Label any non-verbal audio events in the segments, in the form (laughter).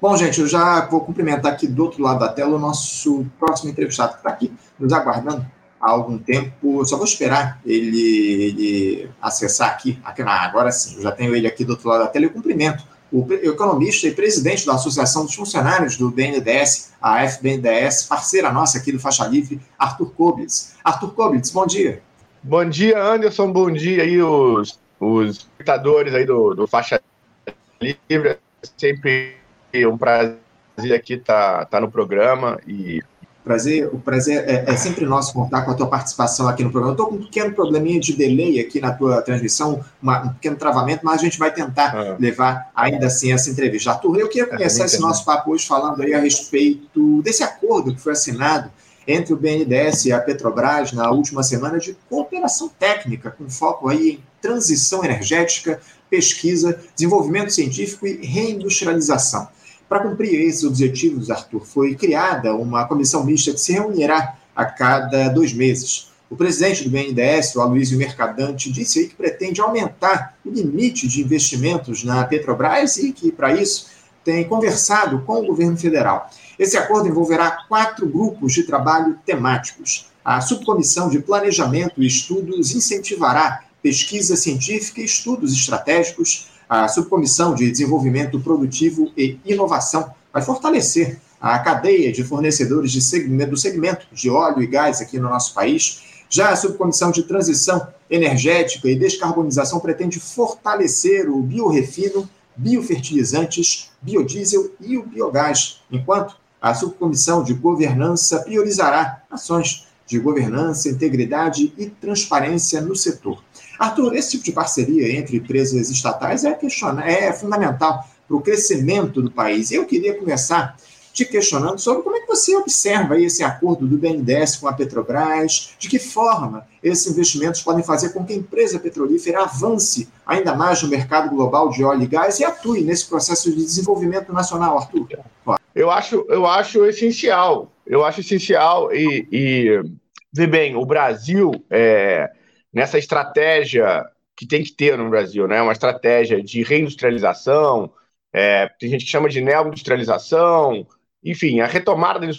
Bom, gente, eu já vou cumprimentar aqui do outro lado da tela o nosso próximo entrevistado que está aqui nos aguardando há algum tempo. Só vou esperar ele, ele acessar aqui, aqui na, agora sim, eu já tenho ele aqui do outro lado da tela. Eu cumprimento o economista e presidente da Associação dos Funcionários do BNDES, a FBNDES, parceira nossa aqui do Faixa Livre, Arthur Koblitz. Arthur Koblitz, bom dia. Bom dia, Anderson, bom dia aí os, os espectadores aí do, do Faixa Livre. É sempre um prazer aqui estar tá, tá no programa e Prazer, o prazer é, é, sempre nosso contar com a tua participação aqui no programa. Eu estou com um pequeno probleminha de delay aqui na tua transmissão, uma, um pequeno travamento, mas a gente vai tentar ah. levar ainda assim essa entrevista. Arthur, eu queria é, começar esse nosso papo hoje falando aí a respeito desse acordo que foi assinado entre o BNDES e a Petrobras na última semana de cooperação técnica, com foco aí em transição energética, pesquisa, desenvolvimento científico e reindustrialização. Para cumprir esses objetivos, Arthur, foi criada uma comissão mista que se reunirá a cada dois meses. O presidente do BNDES, o Aloysio Mercadante, disse aí que pretende aumentar o limite de investimentos na Petrobras e que, para isso, tem conversado com o governo federal. Esse acordo envolverá quatro grupos de trabalho temáticos. A subcomissão de planejamento e estudos incentivará pesquisa científica e estudos estratégicos. A Subcomissão de Desenvolvimento Produtivo e Inovação vai fortalecer a cadeia de fornecedores de segmento, do segmento de óleo e gás aqui no nosso país. Já a Subcomissão de Transição Energética e Descarbonização pretende fortalecer o biorefino, biofertilizantes, biodiesel e o biogás, enquanto a Subcomissão de Governança priorizará ações de governança, integridade e transparência no setor. Arthur, esse tipo de parceria entre empresas estatais é, questionar, é fundamental para o crescimento do país. Eu queria começar te questionando sobre como é que você observa esse acordo do BNDES com a Petrobras, de que forma esses investimentos podem fazer com que a empresa petrolífera avance ainda mais no mercado global de óleo e gás e atue nesse processo de desenvolvimento nacional, Arthur. Eu acho, eu acho essencial, eu acho essencial e, e bem, o Brasil é, nessa estratégia que tem que ter no Brasil, né? Uma estratégia de reindustrialização, é, tem gente que chama de neoindustrialização, enfim, a retomada da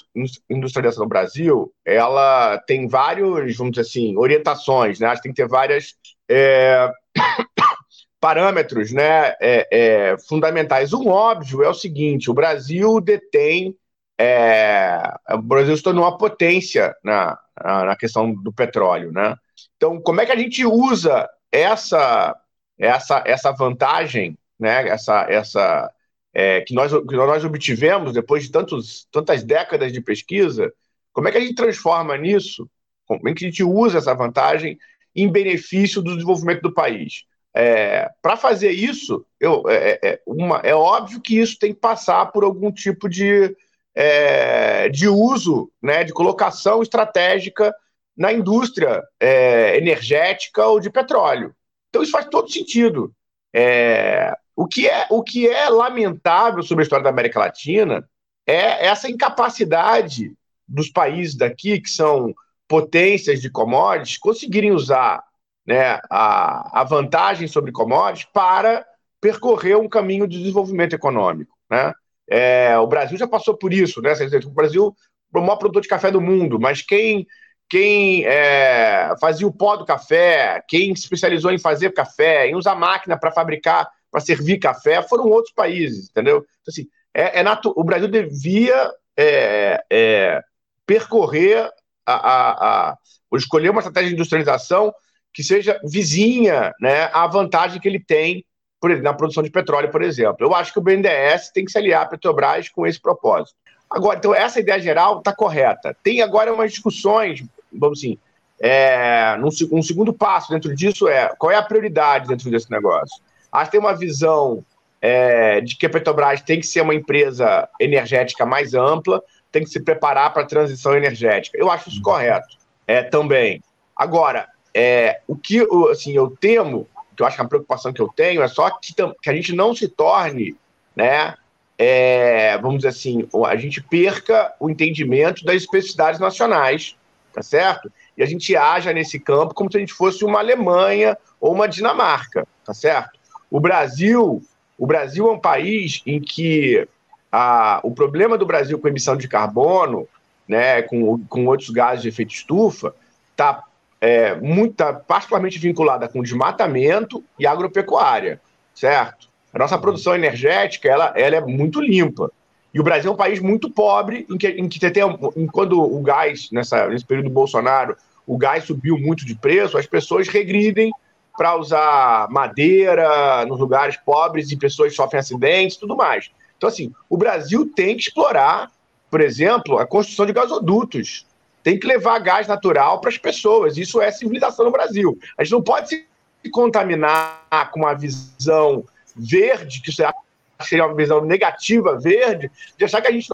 industrialização no Brasil, ela tem vários, vamos dizer assim, orientações, né? Acho que tem que ter várias é, (coughs) parâmetros, né? É, é, fundamentais. Um óbvio é o seguinte: o Brasil detém, é, o Brasil se tornou uma potência na, na questão do petróleo, né? Então, como é que a gente usa essa essa essa vantagem, né? Essa essa é, que nós que nós obtivemos depois de tantos tantas décadas de pesquisa, como é que a gente transforma nisso? Como é que a gente usa essa vantagem em benefício do desenvolvimento do país? É, Para fazer isso, eu, é, é, é, uma, é óbvio que isso tem que passar por algum tipo de, é, de uso, né, de colocação estratégica na indústria é, energética ou de petróleo. Então isso faz todo sentido. É, o, que é, o que é lamentável sobre a história da América Latina é essa incapacidade dos países daqui, que são potências de commodities, conseguirem usar né, a, a vantagem sobre commodities para percorrer um caminho de desenvolvimento econômico. Né? É, o Brasil já passou por isso, né? O Brasil é o maior produtor de café do mundo, mas quem quem é, fazia o pó do café, quem se especializou em fazer café, em usar máquina para fabricar, para servir café, foram outros países, entendeu? Então, assim, é, é o Brasil devia é, é, percorrer a, a, a, escolher uma estratégia de industrialização que seja vizinha né, à vantagem que ele tem por, na produção de petróleo, por exemplo. Eu acho que o BNDES tem que se aliar à Petrobras com esse propósito. Agora, então, essa ideia geral está correta. Tem agora umas discussões vamos assim, é, num, um segundo passo dentro disso é qual é a prioridade dentro desse negócio? Acho que tem uma visão é, de que a Petrobras tem que ser uma empresa energética mais ampla, tem que se preparar para a transição energética. Eu acho isso correto é, também. Agora, é, o que assim, eu temo, que eu acho que a preocupação que eu tenho é só que, que a gente não se torne, né, é, vamos dizer assim, a gente perca o entendimento das especificidades nacionais tá certo? E a gente haja nesse campo como se a gente fosse uma Alemanha ou uma Dinamarca, tá certo? O Brasil, o Brasil é um país em que a, o problema do Brasil com emissão de carbono, né, com, com outros gases de efeito estufa, está é, muito, tá particularmente vinculada com desmatamento e agropecuária, certo? A nossa produção energética ela, ela é muito limpa. E o Brasil é um país muito pobre, em que, em que tem, em, quando o gás, nessa, nesse período do Bolsonaro, o gás subiu muito de preço, as pessoas regridem para usar madeira nos lugares pobres e pessoas sofrem acidentes tudo mais. Então, assim, o Brasil tem que explorar, por exemplo, a construção de gasodutos. Tem que levar gás natural para as pessoas. Isso é civilização no Brasil. A gente não pode se contaminar com uma visão verde, que seria uma visão negativa verde, de achar que a gente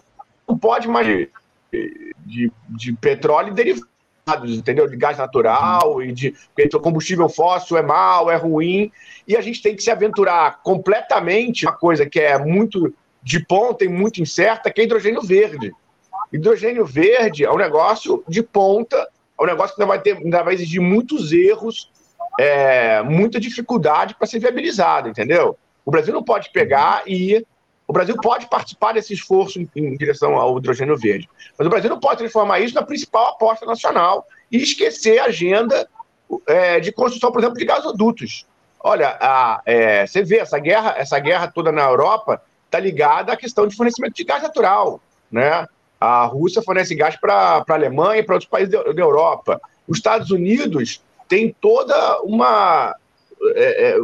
não pode mais de, de, de petróleo e derivados, entendeu? De gás natural e de combustível fóssil é mal, é ruim, e a gente tem que se aventurar completamente uma coisa que é muito de ponta e muito incerta, que é hidrogênio verde. Hidrogênio verde é um negócio de ponta, é um negócio que ainda vai, ter, ainda vai exigir muitos erros, é, muita dificuldade para ser viabilizado, entendeu? O Brasil não pode pegar e. O Brasil pode participar desse esforço em, em direção ao hidrogênio verde, mas o Brasil não pode transformar isso na principal aposta nacional e esquecer a agenda é, de construção, por exemplo, de gasodutos. Olha, a, é, você vê essa guerra, essa guerra toda na Europa está ligada à questão de fornecimento de gás natural, né? A Rússia fornece gás para a Alemanha e para outros países da, Europa. Os Estados Unidos tem toda uma é, é,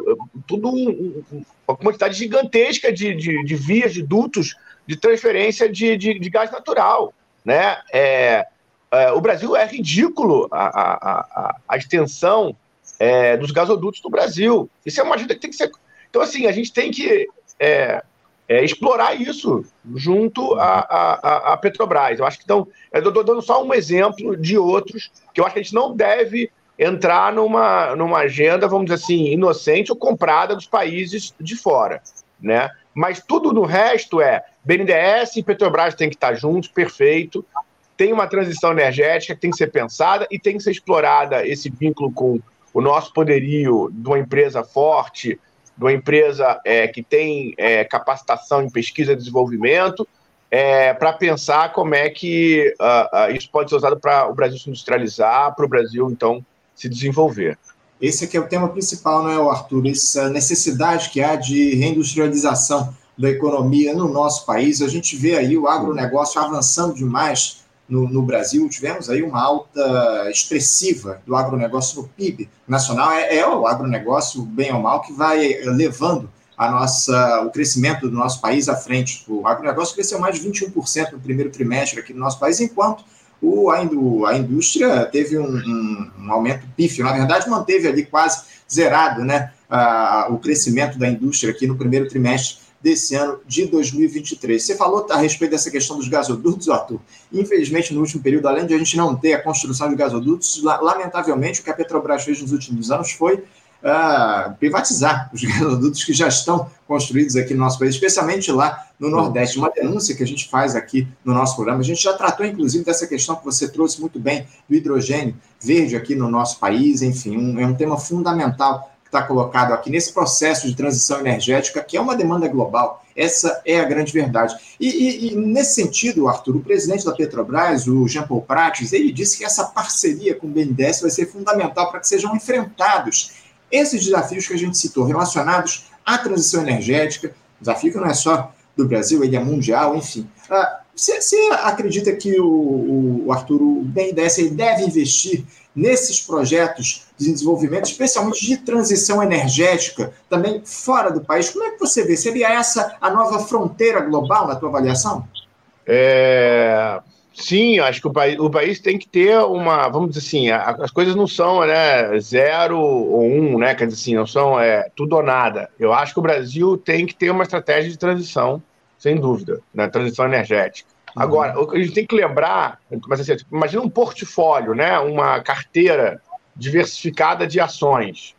tudo um, uma quantidade gigantesca de, de, de, vias, de dutos de transferência de, de, de gás natural. Né? É, é, o Brasil é ridículo a, a, a, a extensão é, dos gasodutos no Brasil. Isso é uma ajuda que tem que ser. Então, assim, a gente tem que é, é, explorar isso junto à Petrobras. Eu acho que então, eu estou dando só um exemplo de outros que eu acho que a gente não deve entrar numa, numa agenda, vamos dizer assim, inocente ou comprada dos países de fora, né? Mas tudo no resto é BNDES e Petrobras tem que estar juntos, perfeito. Tem uma transição energética que tem que ser pensada e tem que ser explorada esse vínculo com o nosso poderio de uma empresa forte, de uma empresa é, que tem é, capacitação em pesquisa e desenvolvimento, é, para pensar como é que uh, uh, isso pode ser usado para o Brasil se industrializar, para o Brasil, então, se desenvolver. Esse aqui é o tema principal, não é, Arthur? Essa necessidade que há de reindustrialização da economia no nosso país. A gente vê aí o agronegócio avançando demais no, no, Brasil. Tivemos aí uma alta expressiva do agronegócio no PIB nacional. É, é, o agronegócio, bem ou mal, que vai levando a nossa, o crescimento do nosso país à frente. O agronegócio cresceu mais de 21% no primeiro trimestre aqui no nosso país, enquanto o, a, a indústria teve um, um, um, aumento pífio, na verdade, manteve ali quase zerado né, a, o crescimento da indústria aqui no primeiro trimestre desse ano de 2023. Você falou a respeito dessa questão dos gasodutos, Arthur. Infelizmente, no último período, além de a gente não ter a construção de gasodutos, lamentavelmente, o que a Petrobras fez nos últimos anos foi uh, privatizar (laughs) os gasodutos que já estão construídos aqui no nosso país, especialmente lá no Nordeste. Uma denúncia que a gente faz aqui no nosso programa. A gente já tratou, inclusive, dessa questão que você trouxe muito bem do hidrogênio verde aqui no nosso país. Enfim, um, é um tema fundamental está colocado aqui nesse processo de transição energética, que é uma demanda global. Essa é a grande verdade. E, e, e, nesse sentido, Arthur, o presidente da Petrobras, o Jean Paul Prates, ele disse que essa parceria com o BNDES vai ser fundamental para que sejam enfrentados esses desafios que a gente citou, relacionados à transição energética, desafio que não é só do Brasil, ele é mundial, enfim. Ah, você, acredita que o, o Arthur, o BNDES, deve investir nesses projetos de desenvolvimento, especialmente de transição energética, também fora do país? Como é que você vê? Seria essa a nova fronteira global na tua avaliação? É, Sim, acho que o país, o país tem que ter uma, vamos dizer assim, a, as coisas não são né, zero ou um, né? Quer dizer assim, não são é, tudo ou nada. Eu acho que o Brasil tem que ter uma estratégia de transição, sem dúvida, né, transição energética. Uhum. Agora, a gente tem que lembrar, mas assim, tipo, imagina um portfólio, né, uma carteira diversificada de ações.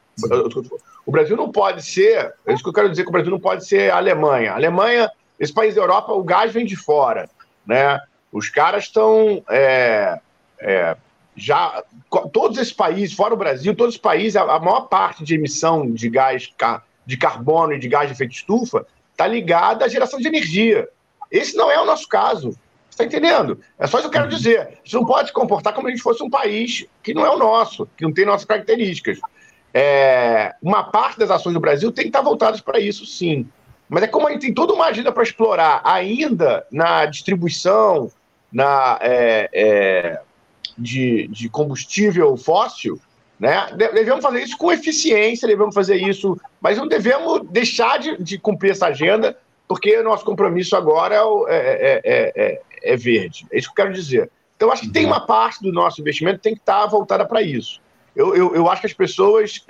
O Brasil não pode ser, é isso que eu quero dizer que o Brasil não pode ser a Alemanha. A Alemanha, esse país da Europa, o gás vem de fora, né? Os caras estão é, é, já todos esses países, fora o Brasil, todos os países, a, a maior parte de emissão de gás de carbono e de gás de efeito estufa está ligada à geração de energia. Esse não é o nosso caso. Está entendendo? É só isso que eu quero uhum. dizer. A gente não pode se comportar como se a gente fosse um país que não é o nosso, que não tem nossas características. É, uma parte das ações do Brasil tem que estar voltadas para isso, sim. Mas é como a gente tem toda uma agenda para explorar ainda na distribuição na, é, é, de, de combustível fóssil, né? Devemos fazer isso com eficiência, devemos fazer isso, mas não devemos deixar de, de cumprir essa agenda, porque o nosso compromisso agora é, é, é, verde. É isso que eu quero dizer. Então, acho que tem uma parte do nosso investimento que tem que estar voltada para isso. Eu, eu, eu, acho que as pessoas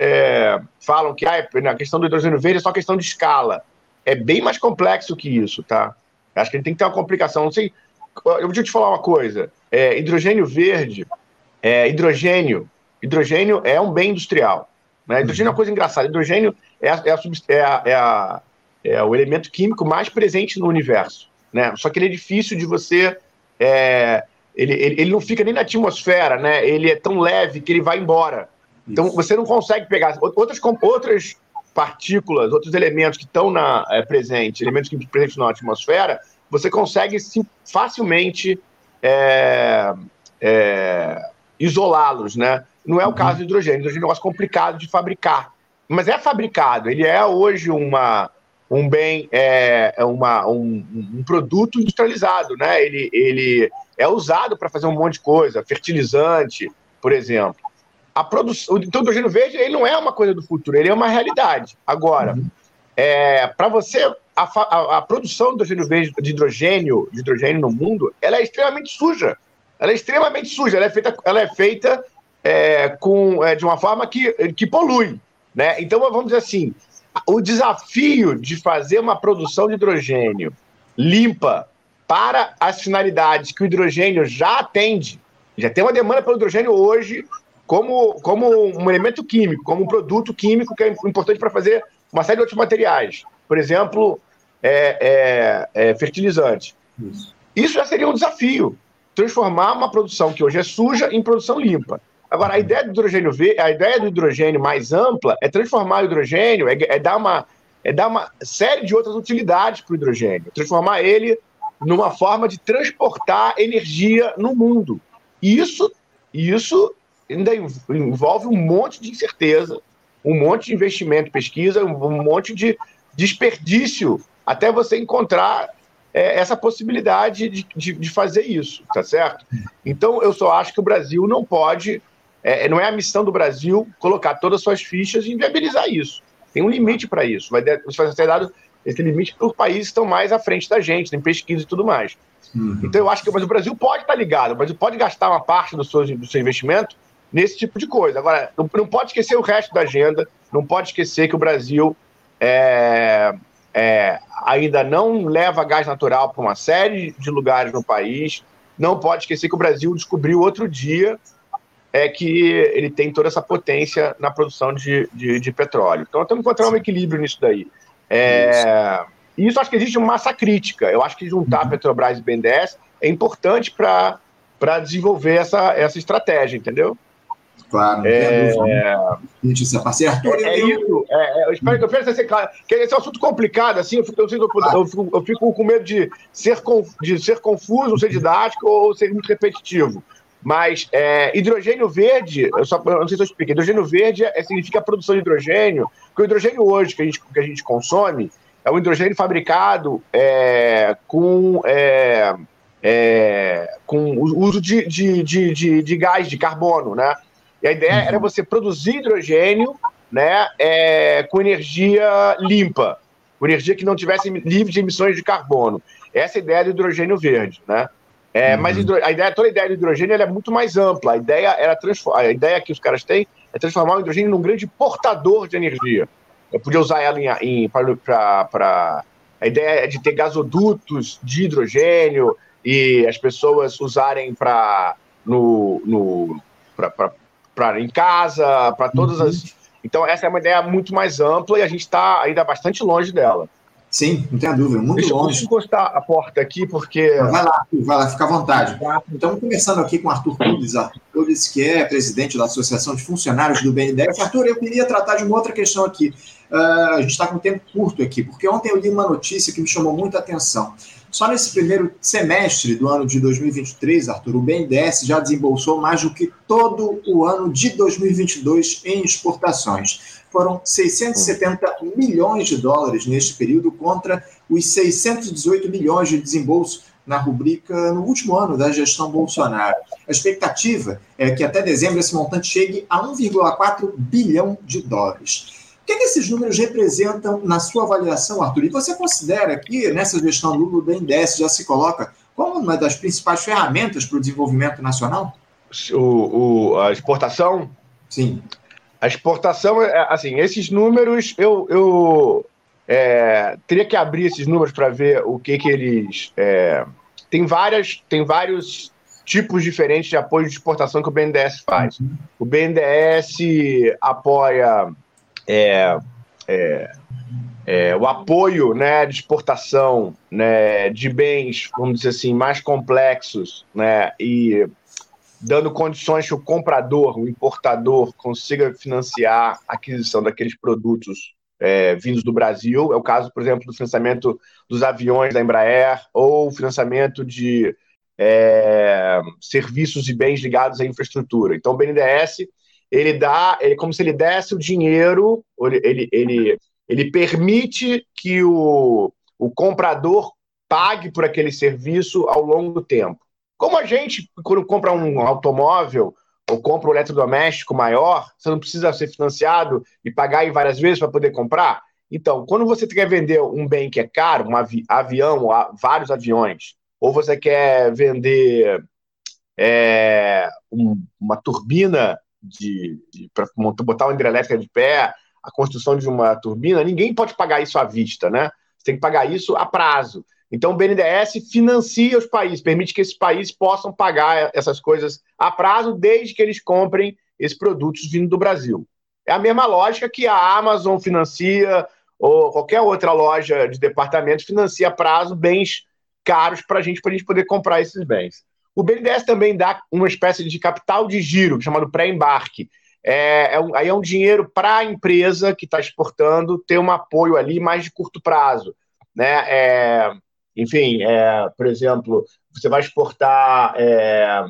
falam que ah, na questão do hidrogênio verde é só questão de escala. É bem mais complexo que isso, tá? Acho que a gente tem que ter uma complicação. Não sei. Eu vou te falar uma coisa. hidrogênio verde, hidrogênio hidrogênio é um bem industrial. Né? Hidrogênio é uma coisa engraçada. Hidrogênio é, a, é, a, é, a, é, a, é, o elemento químico mais presente no universo. Né? Só que ele é difícil de você. É, ele, ele, ele, não fica nem na atmosfera, né? ele é tão leve que ele vai embora. Então você não consegue pegar outras, outras partículas, outros elementos que estão na é, presente, elementos que presentes na atmosfera, você consegue sim, facilmente é, é, isolá-los, né? Não é o caso do hidrogênio. O hidrogênio é um negócio complicado de fabricar. Mas é fabricado. Ele é hoje uma, um bem, é, é uma, um, um produto industrializado. Né? Ele, ele é usado para fazer um monte de coisa, fertilizante, por exemplo. A produção, então, o hidrogênio verde ele não é uma coisa do futuro, ele é uma realidade. Agora, uhum. é, para você, a, a, a, produção de hidrogênio verde, de hidrogênio, de hidrogênio no mundo, ela é extremamente suja. Ela é extremamente suja. Ela é feita, ela é feita é, com, é, de uma forma que, que polui. Né? Então, vamos dizer assim, o desafio de fazer uma produção de hidrogênio limpa para as finalidades que o hidrogênio já atende, já tem uma demanda pelo hidrogênio hoje como, como um elemento químico, como um produto químico que é importante para fazer uma série de outros materiais. Por exemplo, é, é, é fertilizante. Isso. Isso já seria um desafio, transformar uma produção que hoje é suja em produção limpa. Agora, a ideia do hidrogênio a ideia do hidrogênio mais ampla é transformar o hidrogênio, é, é dar, uma, é dar uma série de outras utilidades para o hidrogênio, transformar ele numa forma de transportar energia no mundo. E isso, isso ainda envolve um monte de incerteza, um monte de investimento, pesquisa, um monte de desperdício até você encontrar é, essa possibilidade de, de, de, fazer isso, tá certo? Então, eu só acho que o Brasil não pode é, não é a missão do Brasil colocar todas as suas fichas e inviabilizar isso. Tem um limite para isso. Vai, vai ser dado esse limite para os países que estão mais à frente da gente, tem pesquisa e tudo mais. Uhum. Então eu acho que mas o Brasil pode estar tá ligado, o Brasil pode gastar uma parte do seu, do seu investimento nesse tipo de coisa. Agora, não, não pode esquecer o resto da agenda, não pode esquecer que o Brasil é, é, ainda não leva gás natural para uma série de lugares no país, não pode esquecer que o Brasil descobriu outro dia é que ele tem toda essa potência na produção de, de, de petróleo. Então, temos que encontrar um equilíbrio nisso daí. É, isso. E isso acho que existe uma massa crítica. Eu acho que juntar uhum. Petrobras e BNDES é importante para desenvolver essa, essa estratégia, entendeu? Claro, é, parceiro. É, é isso. É, é, eu espero que eu quero ser claro. Que esse é um assunto complicado, assim, eu fico, eu, fico, eu, fico, eu fico com medo de ser, de ser confuso, ser didático ou ser muito repetitivo. Mas é, hidrogênio verde, eu só eu não sei se eu expliquei, hidrogênio verde é, significa produção de hidrogênio, porque o hidrogênio hoje que a gente, que a gente consome é um hidrogênio fabricado é, com, é, é com o uso de, de, de, de, de gás, de carbono, né? E a ideia uhum. era você produzir hidrogênio né, é, com energia limpa, com energia que não tivesse livre de emissões de carbono. Essa é a ideia do hidrogênio verde, né? É, uhum. Mas a ideia, toda a ideia do hidrogênio é muito mais ampla. A ideia, era a ideia que os caras têm é transformar o hidrogênio num grande portador de energia. Eu podia usar ela em, em para. A ideia é de ter gasodutos de hidrogênio e as pessoas usarem para no, no em casa, para todas uhum. as. Então, essa é uma ideia muito mais ampla e a gente está ainda bastante longe dela. Sim, não tenha dúvida, muito Deixa longe. Deixa eu encostar a porta aqui, porque. Vai lá, vai lá, fica à vontade. Estamos conversando aqui com o Arthur Cudes, Loures, que é presidente da Associação de Funcionários do BNDES. Arthur, eu queria tratar de uma outra questão aqui. Uh, a gente está com tempo curto aqui, porque ontem eu li uma notícia que me chamou muita atenção. Só nesse primeiro semestre do ano de 2023, Arthur, o BNDES já desembolsou mais do que todo o ano de 2022 em exportações. Foram 670 milhões de dólares neste período contra os 618 milhões de desembolso na rubrica no último ano da gestão Bolsonaro. A expectativa é que até dezembro esse montante chegue a 1,4 bilhão de dólares. O que, é que, esses números representam na sua avaliação, Arthur? E você considera que nessa gestão Lula, o BNDES já se coloca como uma das principais ferramentas para o desenvolvimento nacional? O, o, a exportação? Sim. A exportação, é, assim, esses números, eu, eu é, teria que abrir esses números para ver o que, que eles. É, tem, várias, tem vários tipos diferentes de apoio de exportação que o BNDES faz. Uhum. O BNDES apoia é, é, é, o apoio né, de exportação né, de bens, vamos dizer assim, mais complexos, né, e dando condições que o comprador, o importador, consiga financiar a aquisição daqueles produtos é, vindos do Brasil. É o caso, por exemplo, do financiamento dos aviões da Embraer ou financiamento de é, serviços e bens ligados à infraestrutura. Então, o BNDES ele dá, ele, como se ele desse o dinheiro, ele, ele, ele permite que o, o comprador pague por aquele serviço ao longo do tempo. Como a gente, quando compra um automóvel ou compra um eletrodoméstico maior, você não precisa ser financiado e pagar em várias vezes para poder comprar? Então, quando você quer vender um bem que é caro, um avi avião, vários aviões, ou você quer vender é, um, uma turbina de, de para botar uma hidrelétrica de pé, a construção de uma turbina, ninguém pode pagar isso à vista, né? Você tem que pagar isso a prazo. Então, o BNDES financia os países, permite que esses países possam pagar essas coisas a prazo, desde que eles comprem esses produtos vindo do Brasil. É a mesma lógica que a Amazon financia, ou qualquer outra loja de departamento financia a prazo bens caros para a gente, para a gente poder comprar esses bens. O BNDES também dá uma espécie de capital de giro, chamado pré-embarque. É, é um, aí é um dinheiro para a empresa que está exportando ter um apoio ali mais de curto prazo. Né? É, enfim, é, por exemplo, você vai exportar é,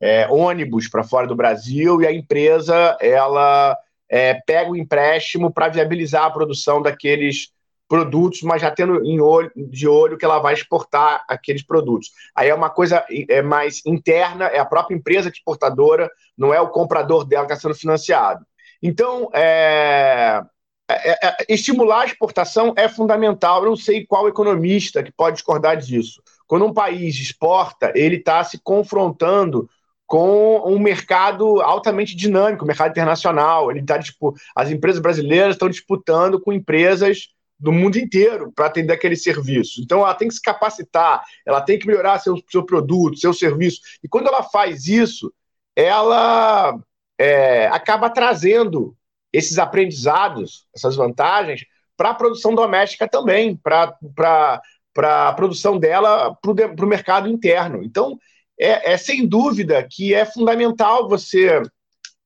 é, ônibus para fora do Brasil e a empresa ela é, pega o empréstimo para viabilizar a produção daqueles produtos, mas já tendo em olho, de olho que ela vai exportar aqueles produtos. Aí é uma coisa é mais interna, é a própria empresa exportadora, não é o comprador dela que está sendo financiado. Então, é, é, é, é, estimular a exportação é fundamental. Eu não sei qual economista que pode discordar disso. Quando um país exporta, ele está se confrontando com um mercado altamente dinâmico, mercado internacional. Ele tá, tipo, as empresas brasileiras estão disputando com empresas do mundo inteiro para atender aquele serviço. Então, ela tem que se capacitar, ela tem que melhorar seu, seu produto, seu serviço. E quando ela faz isso, ela é, acaba trazendo esses aprendizados, essas vantagens, para a produção doméstica também, para a produção dela para o mercado interno. Então, é, é, sem dúvida que é fundamental você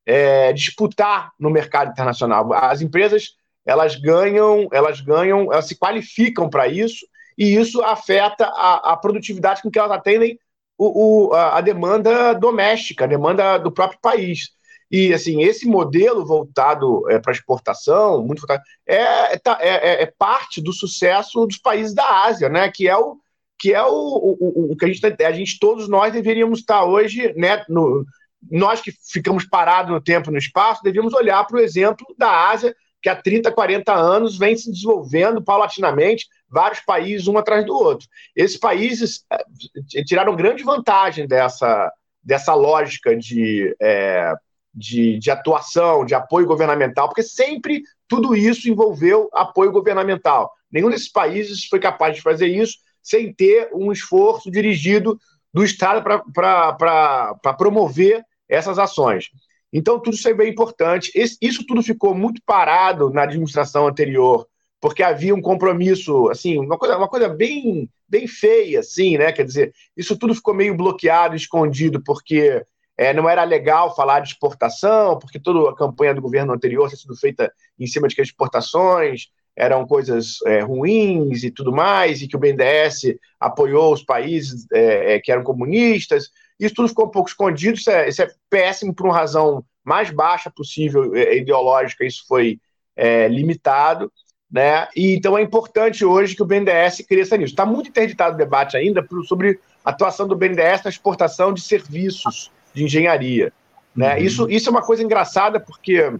é, disputar no mercado internacional. As empresas elas ganham, elas ganham, elas se qualificam para isso, e isso afeta a, a, produtividade com que elas atendem o, o, a, a demanda doméstica, a demanda do próprio país. E assim, esse modelo voltado é, para exportação, muito voltado, é, tá, é, é, é, parte do sucesso dos países da Ásia, né? Que é o que é o, o, o que a gente, tá, a gente todos nós deveríamos estar hoje, né? No, nós que ficamos parados no tempo no espaço, deveríamos olhar para o exemplo da Ásia, que há 30, 40 anos vem se desenvolvendo paulatinamente, vários países um atrás do outro. Esses países é, tiraram grande vantagem dessa, dessa lógica de, é, de, de, atuação, de apoio governamental, porque sempre tudo isso envolveu apoio governamental. Nenhum desses países foi capaz de fazer isso sem ter um esforço dirigido do Estado para promover essas ações. Então, tudo isso é bem importante. Isso tudo ficou muito parado na administração anterior, porque havia um compromisso, assim, uma coisa, uma coisa bem, bem feia, assim, né? Quer dizer, isso tudo ficou meio bloqueado, escondido, porque é, não era legal falar de exportação, porque toda a campanha do governo anterior tinha sido feita em cima de que as exportações eram coisas é, ruins e tudo mais, e que o BNDES apoiou os países é, é, que eram comunistas. Isso tudo ficou um pouco escondido, isso é, isso é péssimo por uma razão mais baixa possível é, ideológica, isso foi é, limitado. Né? E, então é importante hoje que o BNDES cresça nisso. Está muito interditado o debate ainda sobre a atuação do BNDES na exportação de serviços de engenharia. Né? Uhum. Isso, isso é uma coisa engraçada, porque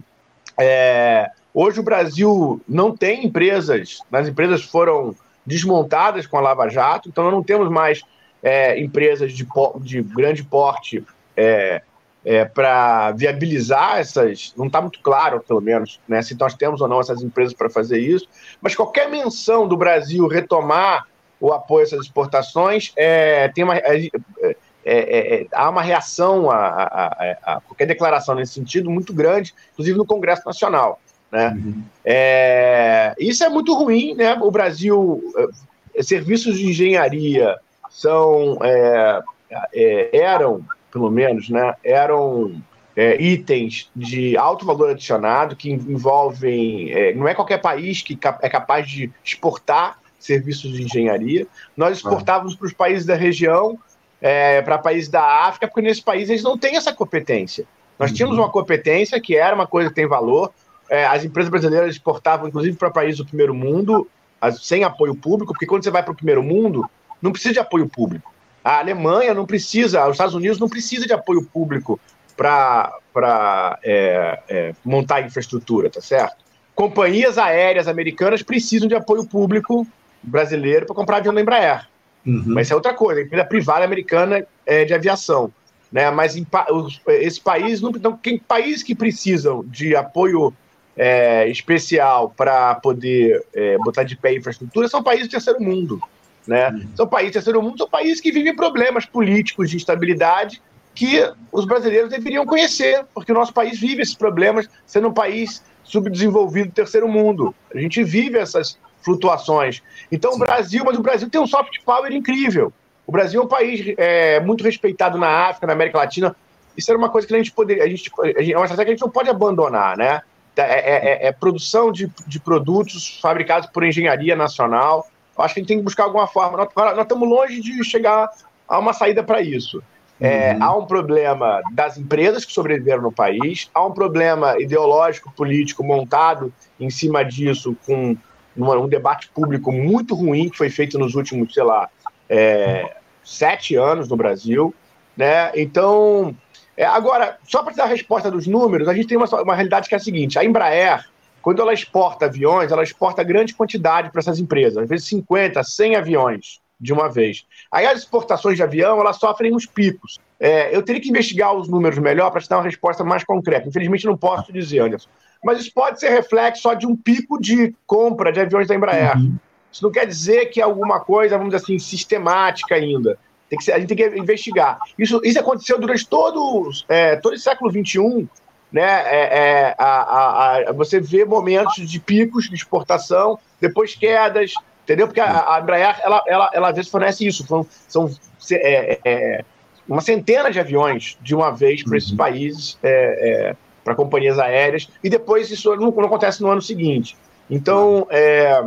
é, hoje o Brasil não tem empresas, as empresas foram desmontadas com a Lava Jato, então não temos mais é, empresas de, de, grande porte é, é para viabilizar essas. Não está muito claro, pelo menos, né, se nós temos ou não essas empresas para fazer isso, mas qualquer menção do Brasil retomar o apoio a essas exportações é, tem uma. É, é, é, é, há uma reação a, a, a, a, qualquer declaração nesse sentido muito grande, inclusive no Congresso Nacional. Né? Uhum. É, isso é muito ruim. Né? O Brasil, serviços de engenharia são é, eram, pelo menos, né, eram itens de alto valor adicionado que envolvem. não é qualquer país que é capaz de exportar serviços de engenharia. Nós exportávamos para os países da região é, para países da África, porque nesse país eles não têm essa competência. Nós uhum. tínhamos uma competência que era uma coisa que tem valor. É, as empresas brasileiras exportavam, inclusive, para países do primeiro mundo, sem apoio público, porque quando você vai para o primeiro mundo, não precisa de apoio público. A Alemanha não precisa, os Estados Unidos não precisa de apoio público para é, é, montar infraestrutura, tá certo? Companhias aéreas americanas precisam de apoio público brasileiro para comprar avião da Embraer. Uhum. Mas isso é outra coisa, a empresa privada americana é, de aviação. Né? Mas em, os, esse país, não, não, quem, países que precisam de apoio é, especial para poder é, botar de pé a infraestrutura são países do terceiro mundo. Né? Uhum. São países do terceiro mundo, são países que vivem problemas políticos de instabilidade que os brasileiros deveriam conhecer, porque o nosso país vive esses problemas, sendo um país subdesenvolvido do terceiro mundo. A gente vive essas flutuações. Então, Sim. o Brasil, mas o Brasil tem um soft power incrível. O Brasil é um país é, muito respeitado na África, na América Latina. Isso era uma coisa que a gente poderia. A gente, é uma estratégia que a gente não pode abandonar, né? É, é, é, é produção de, de produtos fabricados por engenharia nacional. Acho que a gente tem que buscar alguma forma. Nós, nós estamos longe de chegar a uma saída para isso. É, uhum. Há um problema das empresas que sobreviveram no país, há um problema ideológico, político montado em cima disso, com num debate público muito ruim que foi feito nos últimos, sei lá, é, sete anos no Brasil. Né? Então, é, agora, só para dar a resposta dos números, a gente tem uma, uma realidade que é a seguinte: a Embraer, quando ela exporta aviões, ela exporta grande quantidade para essas empresas, às vezes 50, 100 aviões de uma vez. Aí as exportações de avião, elas sofrem uns picos. É, eu teria que investigar os números melhor para te dar uma resposta mais concreta. Infelizmente, não posso te dizer, Anderson mas isso pode ser reflexo só de um pico de compra de aviões da Embraer. Uhum. Isso não quer dizer que é alguma coisa, vamos dizer assim, sistemática ainda. Tem que ser, a gente tem que investigar. Isso, isso aconteceu durante todo, é, todo o século XXI. Né? É, é, a, a, a, você vê momentos de picos de exportação, depois quedas, entendeu? Porque a, a Embraer, ela, ela, ela às vezes fornece isso. São, são é, é, uma centena de aviões de uma vez para esses uhum. países. É, é para companhias aéreas, e depois isso não, não acontece no ano seguinte. Então, é,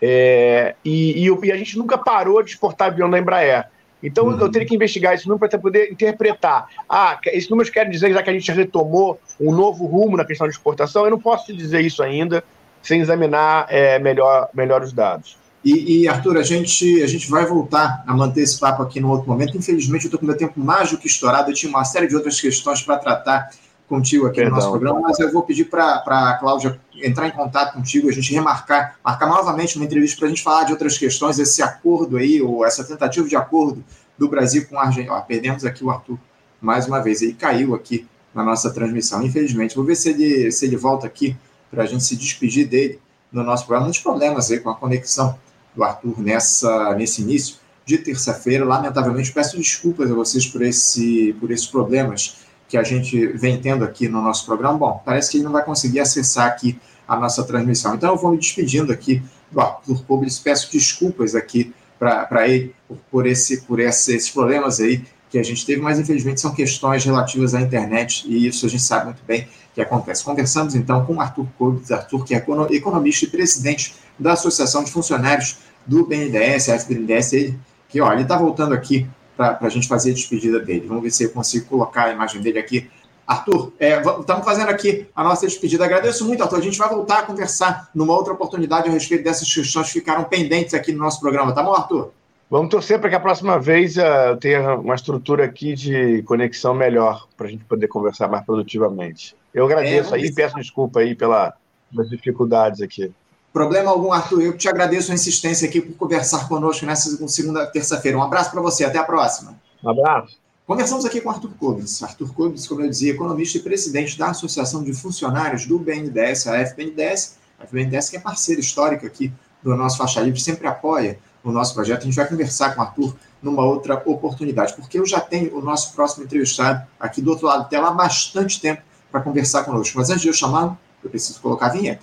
é, e, e, e, a gente nunca parou de exportar avião da Embraer. Então, uhum. eu teria que investigar esse número para poder interpretar. Ah, esses números querem dizer já que a gente retomou um novo rumo na questão de exportação. Eu não posso te dizer isso ainda sem examinar é, melhor, melhor os dados. E, e, Arthur, a gente, a gente vai voltar a manter esse papo aqui no outro momento. Infelizmente, eu estou com meu tempo mais do que estourado. Eu tinha uma série de outras questões para tratar contigo aqui Perdão. no nosso programa, mas eu vou pedir para a Cláudia entrar em contato contigo, a gente remarcar, marcar novamente uma entrevista para a gente falar de outras questões, esse acordo aí, ou essa tentativa de acordo do Brasil com a Argentina. Perdemos aqui o Arthur mais uma vez, ele caiu aqui na nossa transmissão, infelizmente. Vou ver se ele, se ele volta aqui para a gente se despedir dele no nosso programa. Muitos problemas aí com a conexão do Arthur nessa, nesse início de terça-feira. Lamentavelmente, peço desculpas a vocês por, esse, por esses problemas que a gente vem tendo aqui no nosso programa, bom, parece que ele não vai conseguir acessar aqui a nossa transmissão. Então, eu vou me despedindo aqui do Arthur Publis, peço desculpas aqui para ele por, esse, por esse, esses problemas aí que a gente teve, mas infelizmente são questões relativas à internet e isso a gente sabe muito bem que acontece. Conversamos então com Arthur Couves, Arthur que é economista e presidente da Associação de Funcionários do BNDES, FBNDES, ele, que ó, ele está voltando aqui para a gente fazer a despedida dele. Vamos ver se eu consigo colocar a imagem dele aqui. Arthur, é, estamos fazendo aqui a nossa despedida. Agradeço muito, Arthur. A gente vai voltar a conversar numa outra oportunidade a respeito dessas questões que ficaram pendentes aqui no nosso programa. Tá bom, Arthur? Vamos torcer para que a próxima vez uh, tenha uma estrutura aqui de conexão melhor para a gente poder conversar mais produtivamente. Eu agradeço é, aí e peço desculpa aí pela, pelas dificuldades aqui. Problema algum, Arthur. Eu te agradeço a insistência aqui por conversar conosco nessa segunda, terça-feira. Um abraço para você. Até a próxima. Um abraço. Conversamos aqui com Arthur Cobes. Arthur Cobes, como eu dizia, economista e presidente da Associação de Funcionários do BNDES, a FBNDES. A FBNDES que é parceira histórica aqui do nosso Faixa Livre, sempre apoia no nosso projeto. A gente vai conversar com o Arthur numa outra oportunidade, porque eu já tenho o nosso próximo entrevistado aqui do outro lado da tela há bastante tempo para conversar conosco. Mas antes de eu chamá-lo, eu preciso colocar a vinheta.